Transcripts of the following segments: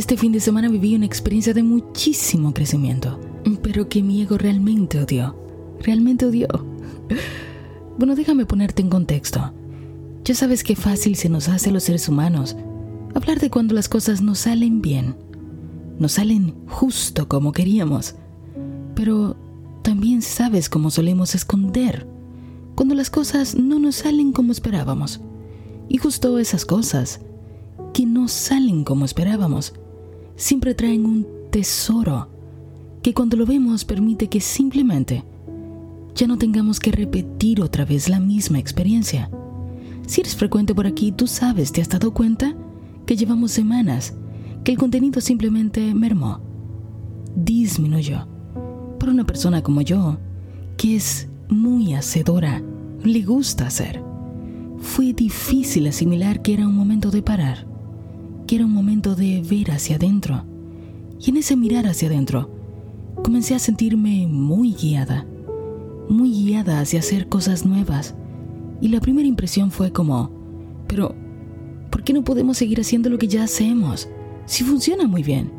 Este fin de semana viví una experiencia de muchísimo crecimiento, pero que mi ego realmente odió. Realmente odió. Bueno, déjame ponerte en contexto. Ya sabes qué fácil se nos hace a los seres humanos hablar de cuando las cosas no salen bien, no salen justo como queríamos, pero también sabes cómo solemos esconder cuando las cosas no nos salen como esperábamos. Y justo esas cosas que no salen como esperábamos siempre traen un tesoro que cuando lo vemos permite que simplemente ya no tengamos que repetir otra vez la misma experiencia. Si eres frecuente por aquí, tú sabes, ¿te has dado cuenta? Que llevamos semanas, que el contenido simplemente mermó, disminuyó. Para una persona como yo, que es muy hacedora, le gusta hacer, fue difícil asimilar que era un momento de parar, un momento de ver hacia adentro. Y en ese mirar hacia adentro, comencé a sentirme muy guiada, muy guiada hacia hacer cosas nuevas. Y la primera impresión fue como, pero, ¿por qué no podemos seguir haciendo lo que ya hacemos? Si funciona muy bien,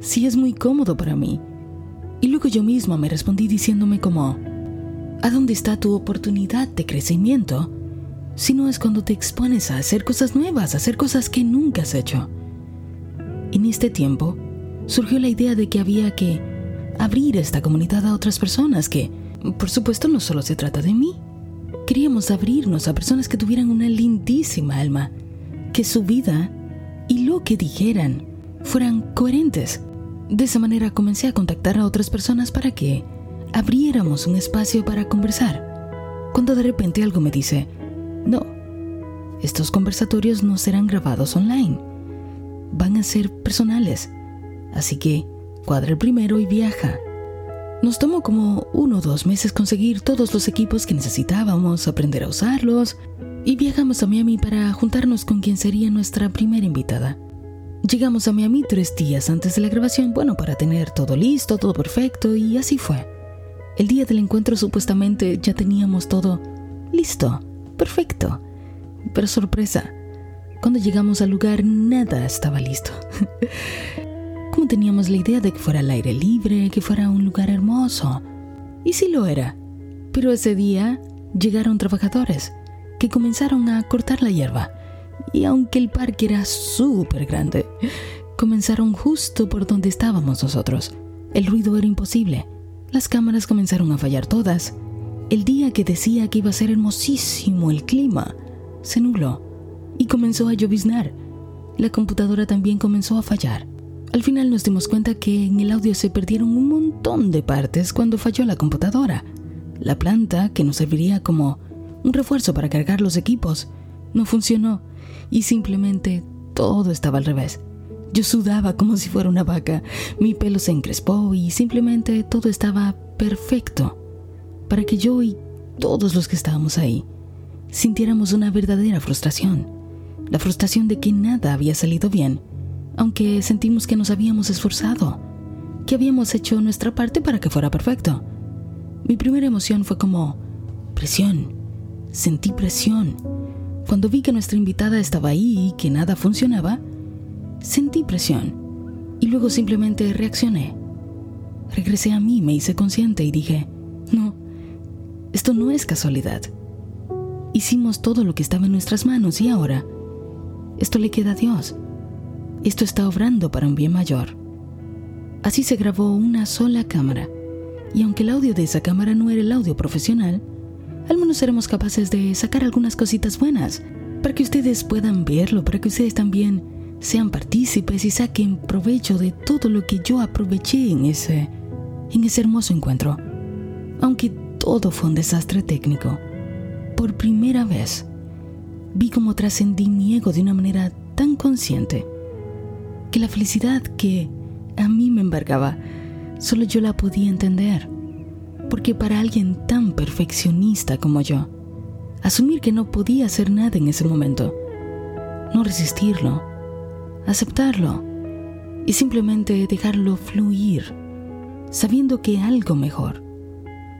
si es muy cómodo para mí. Y luego yo misma me respondí diciéndome como, ¿a dónde está tu oportunidad de crecimiento? Si no es cuando te expones a hacer cosas nuevas, a hacer cosas que nunca has hecho. En este tiempo, surgió la idea de que había que abrir esta comunidad a otras personas que, por supuesto, no solo se trata de mí. Queríamos abrirnos a personas que tuvieran una lindísima alma, que su vida y lo que dijeran fueran coherentes. De esa manera comencé a contactar a otras personas para que abriéramos un espacio para conversar. Cuando de repente algo me dice, no, estos conversatorios no serán grabados online, van a ser personales. Así que cuadra el primero y viaja. Nos tomó como uno o dos meses conseguir todos los equipos que necesitábamos, aprender a usarlos, y viajamos a Miami para juntarnos con quien sería nuestra primera invitada. Llegamos a Miami tres días antes de la grabación, bueno, para tener todo listo, todo perfecto, y así fue. El día del encuentro supuestamente ya teníamos todo listo, perfecto. Pero sorpresa, cuando llegamos al lugar nada estaba listo. como teníamos la idea de que fuera al aire libre, que fuera un lugar hermoso. Y sí lo era. Pero ese día llegaron trabajadores que comenzaron a cortar la hierba. Y aunque el parque era súper grande, comenzaron justo por donde estábamos nosotros. El ruido era imposible. Las cámaras comenzaron a fallar todas. El día que decía que iba a ser hermosísimo el clima, se nubló y comenzó a lloviznar. La computadora también comenzó a fallar. Al final nos dimos cuenta que en el audio se perdieron un montón de partes cuando falló la computadora. La planta, que nos serviría como un refuerzo para cargar los equipos, no funcionó y simplemente todo estaba al revés. Yo sudaba como si fuera una vaca, mi pelo se encrespó y simplemente todo estaba perfecto para que yo y todos los que estábamos ahí sintiéramos una verdadera frustración, la frustración de que nada había salido bien aunque sentimos que nos habíamos esforzado, que habíamos hecho nuestra parte para que fuera perfecto. Mi primera emoción fue como presión. Sentí presión. Cuando vi que nuestra invitada estaba ahí y que nada funcionaba, sentí presión. Y luego simplemente reaccioné. Regresé a mí, me hice consciente y dije, no, esto no es casualidad. Hicimos todo lo que estaba en nuestras manos y ahora, esto le queda a Dios. Esto está obrando para un bien mayor. Así se grabó una sola cámara, y aunque el audio de esa cámara no era el audio profesional, al menos seremos capaces de sacar algunas cositas buenas, para que ustedes puedan verlo, para que ustedes también sean partícipes y saquen provecho de todo lo que yo aproveché en ese, en ese hermoso encuentro. Aunque todo fue un desastre técnico, por primera vez vi cómo trascendí mi ego de una manera tan consciente que la felicidad que a mí me embargaba, solo yo la podía entender. Porque para alguien tan perfeccionista como yo, asumir que no podía hacer nada en ese momento, no resistirlo, aceptarlo y simplemente dejarlo fluir, sabiendo que algo mejor,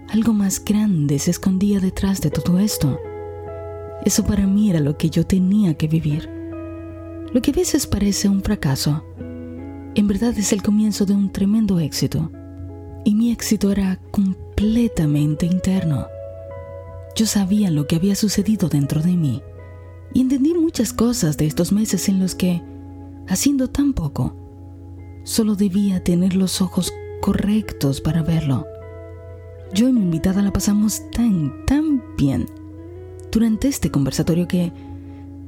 algo más grande se escondía detrás de todo esto. Eso para mí era lo que yo tenía que vivir. Lo que a veces parece un fracaso, en verdad es el comienzo de un tremendo éxito. Y mi éxito era completamente interno. Yo sabía lo que había sucedido dentro de mí y entendí muchas cosas de estos meses en los que, haciendo tan poco, solo debía tener los ojos correctos para verlo. Yo y mi invitada la pasamos tan, tan bien durante este conversatorio que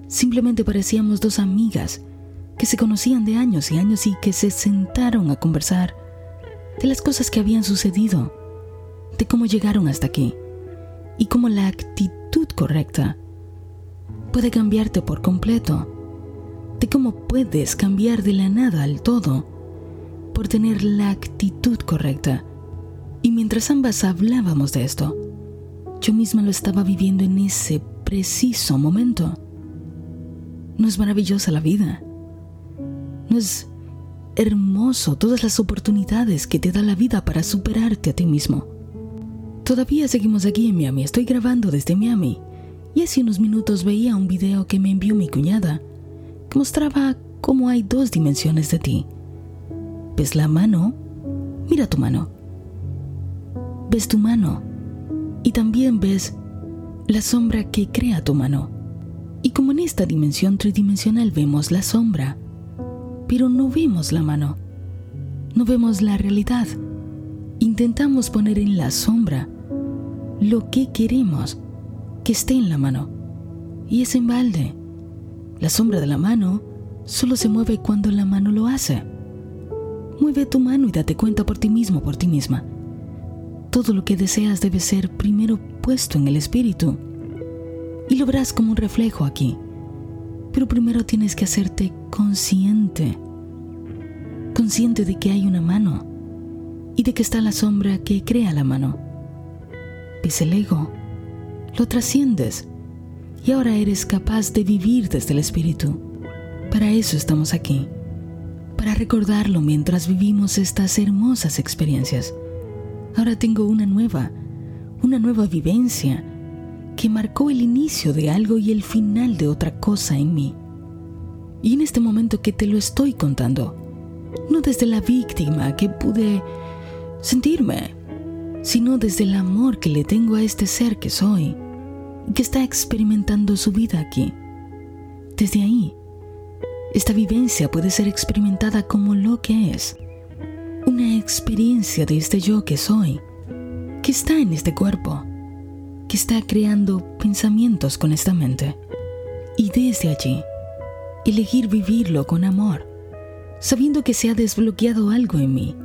simplemente parecíamos dos amigas que se conocían de años y años y que se sentaron a conversar de las cosas que habían sucedido, de cómo llegaron hasta aquí y cómo la actitud correcta puede cambiarte por completo, de cómo puedes cambiar de la nada al todo por tener la actitud correcta. Y mientras ambas hablábamos de esto, yo misma lo estaba viviendo en ese preciso momento. ¿No es maravillosa la vida? ¿No es hermoso todas las oportunidades que te da la vida para superarte a ti mismo? Todavía seguimos aquí en Miami, estoy grabando desde Miami y hace unos minutos veía un video que me envió mi cuñada que mostraba cómo hay dos dimensiones de ti. ¿Ves la mano? Mira tu mano. ¿Ves tu mano? Y también ves la sombra que crea tu mano. Y como en esta dimensión tridimensional vemos la sombra, pero no vemos la mano, no vemos la realidad. Intentamos poner en la sombra lo que queremos que esté en la mano. Y es en balde. La sombra de la mano solo se mueve cuando la mano lo hace. Mueve tu mano y date cuenta por ti mismo, por ti misma. Todo lo que deseas debe ser primero puesto en el espíritu y lo verás como un reflejo aquí. Pero primero tienes que hacerte consciente. Consciente de que hay una mano y de que está la sombra que crea la mano. Es el ego. Lo trasciendes y ahora eres capaz de vivir desde el espíritu. Para eso estamos aquí. Para recordarlo mientras vivimos estas hermosas experiencias. Ahora tengo una nueva, una nueva vivencia que marcó el inicio de algo y el final de otra cosa en mí. Y en este momento que te lo estoy contando, no desde la víctima que pude sentirme, sino desde el amor que le tengo a este ser que soy y que está experimentando su vida aquí. Desde ahí, esta vivencia puede ser experimentada como lo que es, una experiencia de este yo que soy, que está en este cuerpo que está creando pensamientos con esta mente. Y desde allí, elegir vivirlo con amor, sabiendo que se ha desbloqueado algo en mí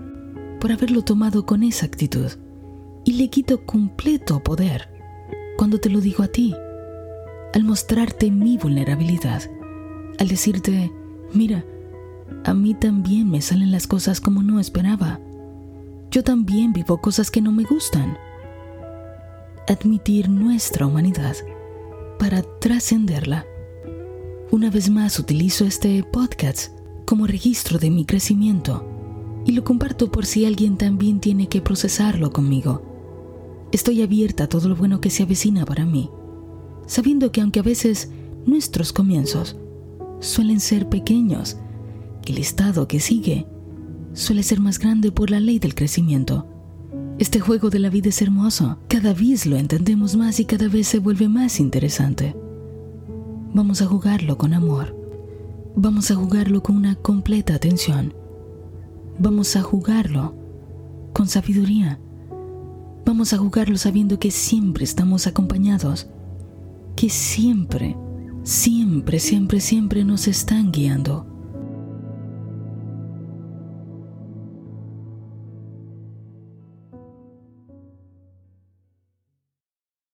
por haberlo tomado con esa actitud. Y le quito completo poder cuando te lo digo a ti, al mostrarte mi vulnerabilidad, al decirte, mira, a mí también me salen las cosas como no esperaba. Yo también vivo cosas que no me gustan admitir nuestra humanidad para trascenderla. Una vez más utilizo este podcast como registro de mi crecimiento y lo comparto por si alguien también tiene que procesarlo conmigo. Estoy abierta a todo lo bueno que se avecina para mí, sabiendo que aunque a veces nuestros comienzos suelen ser pequeños, el estado que sigue suele ser más grande por la ley del crecimiento. Este juego de la vida es hermoso. Cada vez lo entendemos más y cada vez se vuelve más interesante. Vamos a jugarlo con amor. Vamos a jugarlo con una completa atención. Vamos a jugarlo con sabiduría. Vamos a jugarlo sabiendo que siempre estamos acompañados. Que siempre, siempre, siempre, siempre nos están guiando.